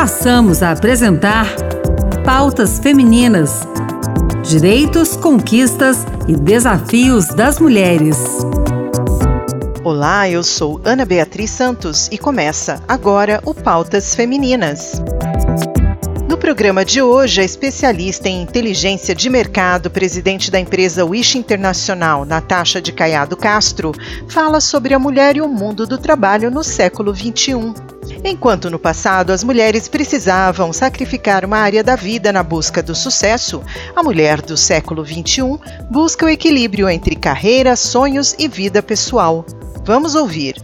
passamos a apresentar Pautas Femininas: Direitos, Conquistas e Desafios das Mulheres. Olá, eu sou Ana Beatriz Santos e começa agora o Pautas Femininas. No programa de hoje, a especialista em inteligência de mercado, presidente da empresa Wish Internacional, Natasha de Caiado Castro, fala sobre a mulher e o mundo do trabalho no século XXI. Enquanto no passado as mulheres precisavam sacrificar uma área da vida na busca do sucesso, a mulher do século XXI busca o equilíbrio entre carreira, sonhos e vida pessoal. Vamos ouvir.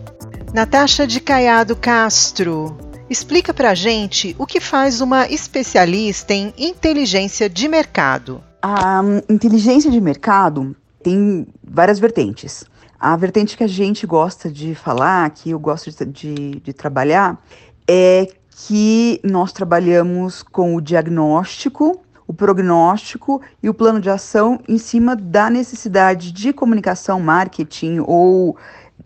Natasha de Caiado Castro, explica pra gente o que faz uma especialista em inteligência de mercado. A inteligência de mercado tem várias vertentes. A vertente que a gente gosta de falar, que eu gosto de, de, de trabalhar, é que nós trabalhamos com o diagnóstico, o prognóstico e o plano de ação em cima da necessidade de comunicação, marketing ou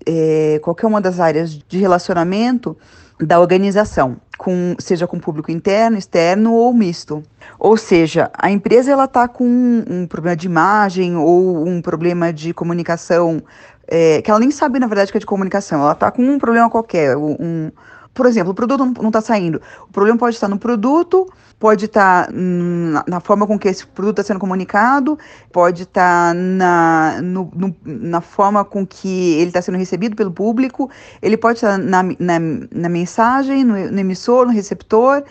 é, qualquer uma das áreas de relacionamento da organização, com, seja com público interno, externo ou misto. Ou seja, a empresa ela está com um, um problema de imagem ou um problema de comunicação é, que ela nem sabe, na verdade, que é de comunicação. Ela está com um problema qualquer. Um, por exemplo, o produto não está saindo. O problema pode estar no produto, pode estar na, na forma com que esse produto está sendo comunicado, pode estar na, no, no, na forma com que ele está sendo recebido pelo público, ele pode estar na, na, na mensagem, no, no emissor, no receptor.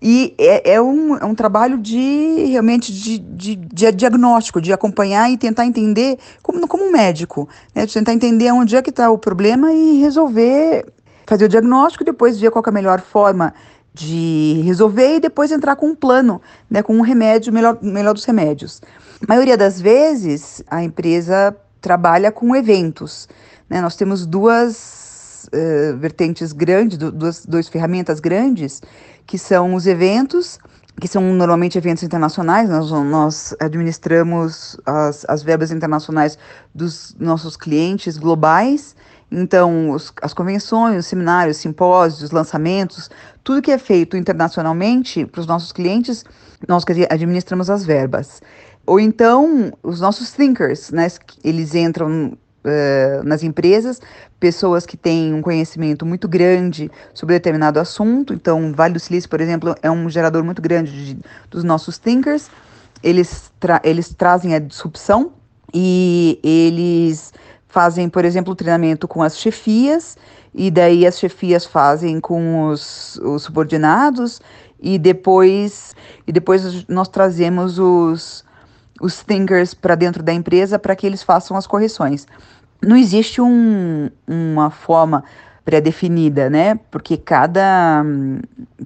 E é, é, um, é um trabalho de realmente de, de, de, diagnóstico, de acompanhar e tentar entender, como, como um médico, né? Tentar entender onde é que está o problema e resolver, fazer o diagnóstico, depois ver qual é a melhor forma de resolver e depois entrar com um plano, né? Com um remédio, melhor, melhor dos remédios. A maioria das vezes, a empresa trabalha com eventos. Né? Nós temos duas uh, vertentes grandes, duas, duas ferramentas grandes que são os eventos, que são normalmente eventos internacionais, nós, nós administramos as, as verbas internacionais dos nossos clientes globais, então os, as convenções, os seminários, simpósios, lançamentos, tudo que é feito internacionalmente para os nossos clientes, nós administramos as verbas. Ou então os nossos thinkers, né, eles entram uh, nas empresas, pessoas que têm um conhecimento muito grande sobre determinado assunto. Então, Vale do Silício, por exemplo, é um gerador muito grande de, dos nossos thinkers. Eles, tra eles trazem a disrupção e eles fazem, por exemplo, treinamento com as chefias, e daí as chefias fazem com os, os subordinados, e depois, e depois nós trazemos os, os thinkers para dentro da empresa para que eles façam as correções não existe um, uma forma pré-definida, né? Porque cada,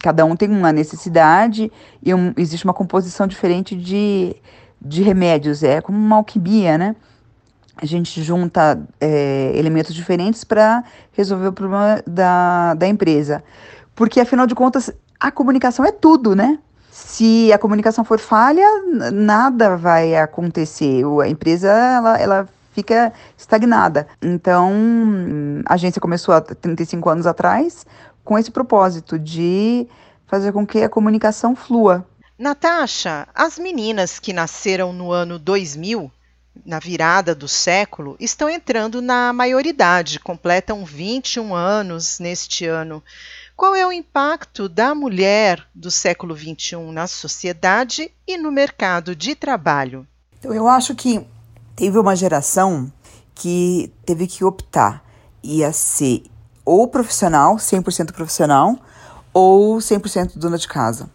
cada um tem uma necessidade e um, existe uma composição diferente de, de remédios. É como uma alquimia, né? A gente junta é, elementos diferentes para resolver o problema da, da empresa. Porque, afinal de contas, a comunicação é tudo, né? Se a comunicação for falha, nada vai acontecer. A empresa, ela, ela fica estagnada. Então, a agência começou há 35 anos atrás com esse propósito de fazer com que a comunicação flua. Natasha, as meninas que nasceram no ano 2000, na virada do século, estão entrando na maioridade, completam 21 anos neste ano. Qual é o impacto da mulher do século XXI na sociedade e no mercado de trabalho? Então, eu acho que teve uma geração que teve que optar. Ia ser ou profissional, 100% profissional, ou 100% dona de casa.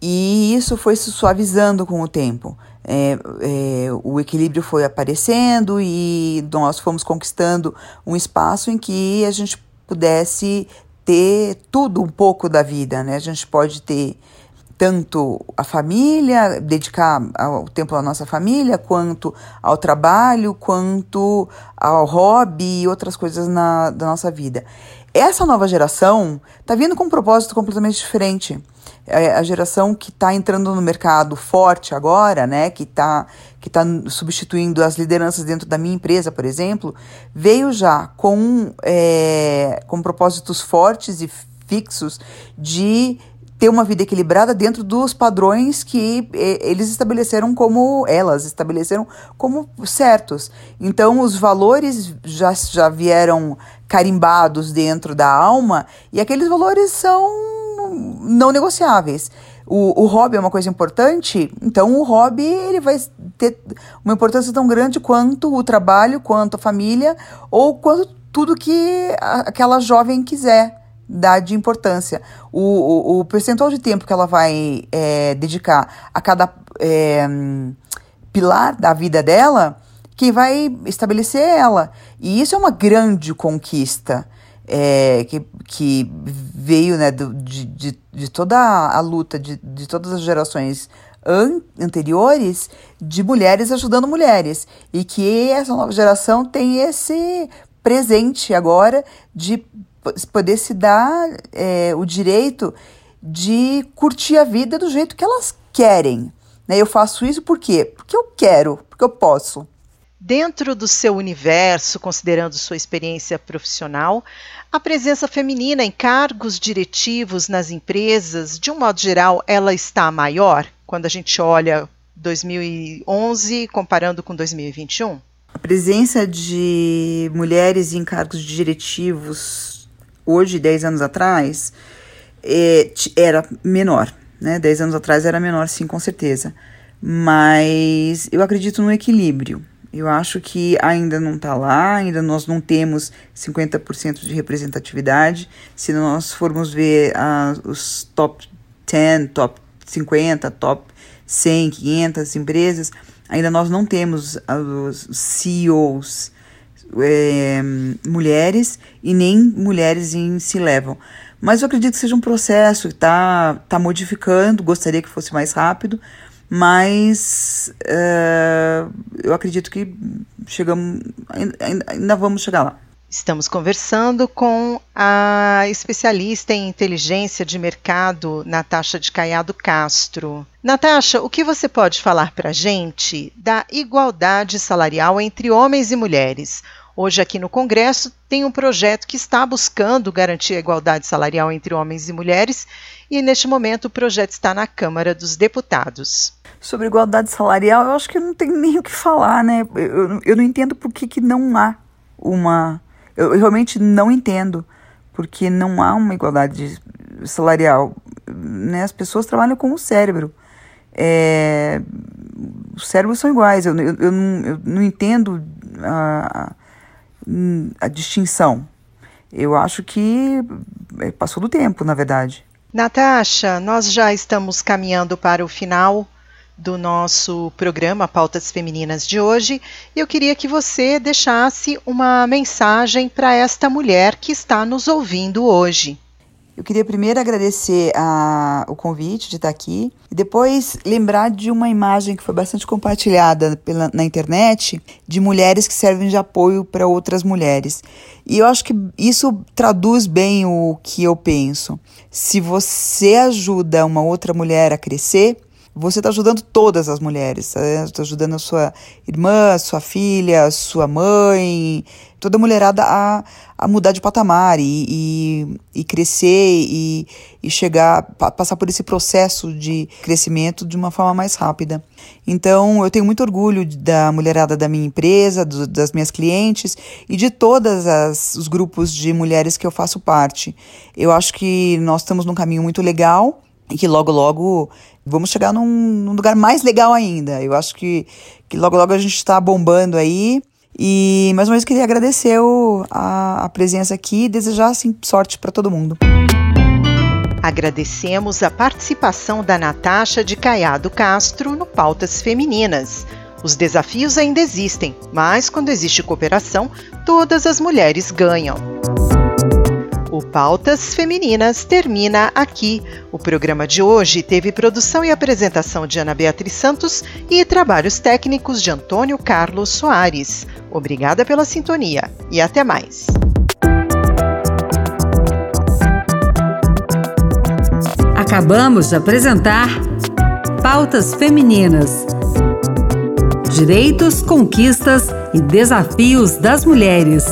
E isso foi se suavizando com o tempo. É, é, o equilíbrio foi aparecendo e nós fomos conquistando um espaço em que a gente pudesse ter tudo um pouco da vida, né? A gente pode ter tanto a família, dedicar o tempo à nossa família, quanto ao trabalho, quanto ao hobby e outras coisas na, da nossa vida. Essa nova geração está vindo com um propósito completamente diferente. É a geração que está entrando no mercado forte agora, né, que está que tá substituindo as lideranças dentro da minha empresa, por exemplo, veio já com, é, com propósitos fortes e fixos de ter uma vida equilibrada dentro dos padrões que eles estabeleceram como elas estabeleceram como certos. Então os valores já, já vieram carimbados dentro da alma e aqueles valores são não negociáveis. O, o hobby é uma coisa importante, então o hobby ele vai ter uma importância tão grande quanto o trabalho, quanto a família ou quanto tudo que aquela jovem quiser dar de importância. O, o, o percentual de tempo que ela vai é, dedicar a cada é, pilar da vida dela, quem vai estabelecer ela. E isso é uma grande conquista. É, que, que veio né, do, de, de, de toda a luta de, de todas as gerações an anteriores de mulheres ajudando mulheres. E que essa nova geração tem esse presente agora de poder se dar é, o direito de curtir a vida do jeito que elas querem. Né? Eu faço isso por quê? Porque eu quero, porque eu posso. Dentro do seu universo, considerando sua experiência profissional, a presença feminina em cargos diretivos nas empresas, de um modo geral, ela está maior quando a gente olha 2011 comparando com 2021? A presença de mulheres em cargos diretivos hoje, 10 anos atrás, é, era menor. Né? 10 anos atrás era menor, sim, com certeza. Mas eu acredito no equilíbrio. Eu acho que ainda não está lá, ainda nós não temos 50% de representatividade. Se nós formos ver uh, os top 10, top 50, top 100, 500 empresas, ainda nós não temos os CEOs é, mulheres e nem mulheres em se levam. Mas eu acredito que seja um processo que está tá modificando, gostaria que fosse mais rápido, mas uh, eu acredito que chegamos, ainda, ainda vamos chegar lá. Estamos conversando com a especialista em inteligência de mercado, Natasha de Caiado Castro. Natasha, o que você pode falar para a gente da igualdade salarial entre homens e mulheres? Hoje, aqui no Congresso, tem um projeto que está buscando garantir a igualdade salarial entre homens e mulheres, e neste momento o projeto está na Câmara dos Deputados. Sobre igualdade salarial, eu acho que não tem nem o que falar, né? Eu, eu não entendo por que, que não há uma eu, realmente não entendo, porque não há uma igualdade salarial. Né? As pessoas trabalham com o cérebro. É, os cérebros são iguais. Eu, eu, eu, não, eu não entendo a, a, a distinção. Eu acho que é, passou do tempo, na verdade. Natasha, nós já estamos caminhando para o final do nosso programa Pautas Femininas de hoje. Eu queria que você deixasse uma mensagem para esta mulher que está nos ouvindo hoje. Eu queria primeiro agradecer a, o convite de estar aqui e depois lembrar de uma imagem que foi bastante compartilhada pela, na internet de mulheres que servem de apoio para outras mulheres. E eu acho que isso traduz bem o que eu penso. Se você ajuda uma outra mulher a crescer, você está ajudando todas as mulheres. Está tá ajudando a sua irmã, sua filha, sua mãe, toda a mulherada a, a mudar de patamar e, e, e crescer e, e chegar, passar por esse processo de crescimento de uma forma mais rápida. Então, eu tenho muito orgulho da mulherada da minha empresa, do, das minhas clientes e de todos os grupos de mulheres que eu faço parte. Eu acho que nós estamos num caminho muito legal e que logo, logo vamos chegar num, num, lugar mais legal ainda. Eu acho que, que logo, logo a gente está bombando aí. E mais uma vez queria agradecer a, a presença aqui e desejar assim, sorte para todo mundo. Agradecemos a participação da Natasha de Caiado Castro no Pautas Femininas. Os desafios ainda existem, mas quando existe cooperação, todas as mulheres ganham. O Pautas Femininas termina aqui. O programa de hoje teve produção e apresentação de Ana Beatriz Santos e trabalhos técnicos de Antônio Carlos Soares. Obrigada pela sintonia e até mais. Acabamos de apresentar Pautas Femininas. Direitos, conquistas e desafios das mulheres.